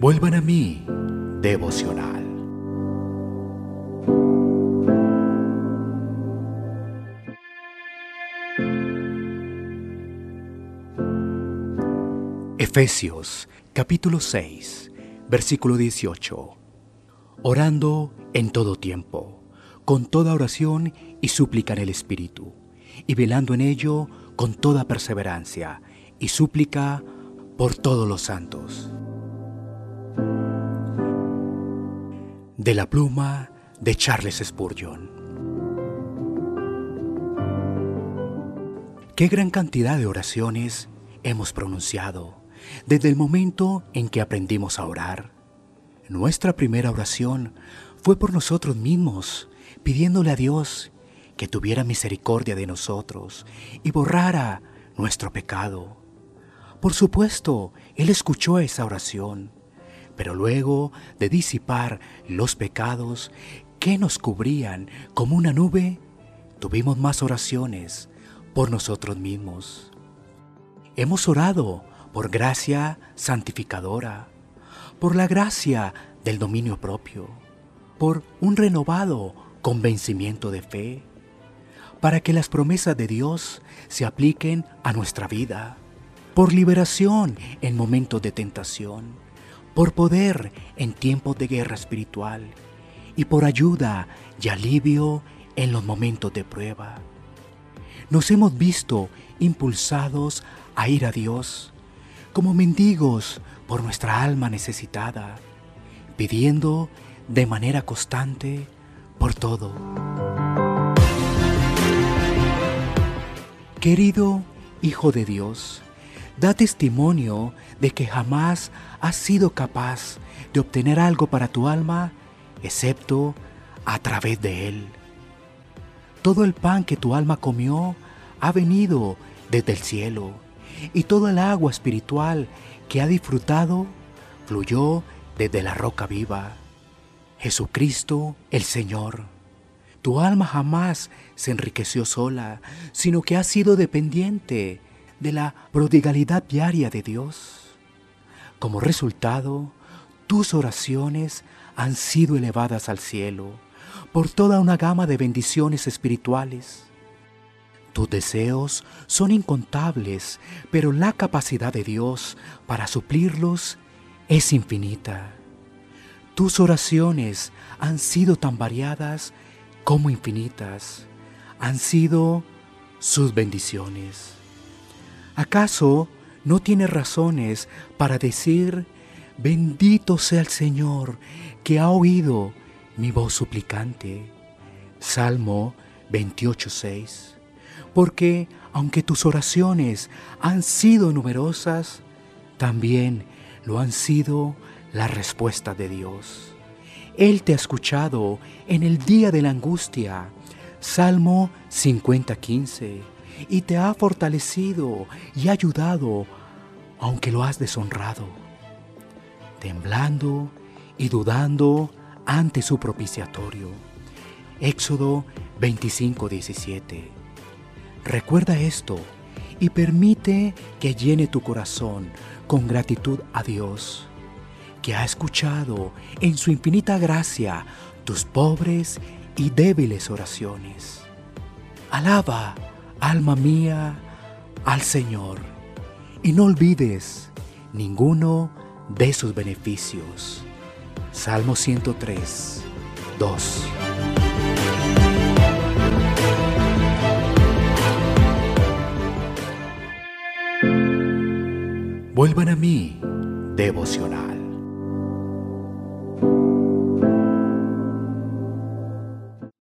Vuelvan a mí, devocional. Efesios capítulo 6, versículo 18. Orando en todo tiempo, con toda oración y súplica en el Espíritu, y velando en ello con toda perseverancia y súplica por todos los santos. De la pluma de Charles Spurgeon. Qué gran cantidad de oraciones hemos pronunciado desde el momento en que aprendimos a orar. Nuestra primera oración fue por nosotros mismos, pidiéndole a Dios que tuviera misericordia de nosotros y borrara nuestro pecado. Por supuesto, Él escuchó esa oración, pero luego de disipar los pecados que nos cubrían como una nube, tuvimos más oraciones por nosotros mismos. Hemos orado por gracia santificadora, por la gracia del dominio propio, por un renovado convencimiento de fe, para que las promesas de Dios se apliquen a nuestra vida, por liberación en momentos de tentación, por poder en tiempos de guerra espiritual y por ayuda y alivio en los momentos de prueba. Nos hemos visto impulsados a ir a Dios como mendigos por nuestra alma necesitada, pidiendo de manera constante por todo. Querido Hijo de Dios, da testimonio de que jamás has sido capaz de obtener algo para tu alma excepto a través de Él. Todo el pan que tu alma comió ha venido desde el cielo y todo el agua espiritual que ha disfrutado fluyó desde la roca viva, Jesucristo el Señor. Tu alma jamás se enriqueció sola, sino que ha sido dependiente de la prodigalidad diaria de Dios. Como resultado, tus oraciones han sido elevadas al cielo por toda una gama de bendiciones espirituales. Tus deseos son incontables, pero la capacidad de Dios para suplirlos es infinita. Tus oraciones han sido tan variadas como infinitas. Han sido sus bendiciones. ¿Acaso no tienes razones para decir, bendito sea el Señor que ha oído mi voz suplicante? Salmo 28.6 porque aunque tus oraciones han sido numerosas, también lo han sido la respuesta de Dios. Él te ha escuchado en el día de la angustia, Salmo 50:15, y te ha fortalecido y ayudado, aunque lo has deshonrado, temblando y dudando ante su propiciatorio. Éxodo 25:17 Recuerda esto y permite que llene tu corazón con gratitud a Dios, que ha escuchado en su infinita gracia tus pobres y débiles oraciones. Alaba, alma mía, al Señor y no olvides ninguno de sus beneficios. Salmo 103, 2. Vuelvan a mí, devocional.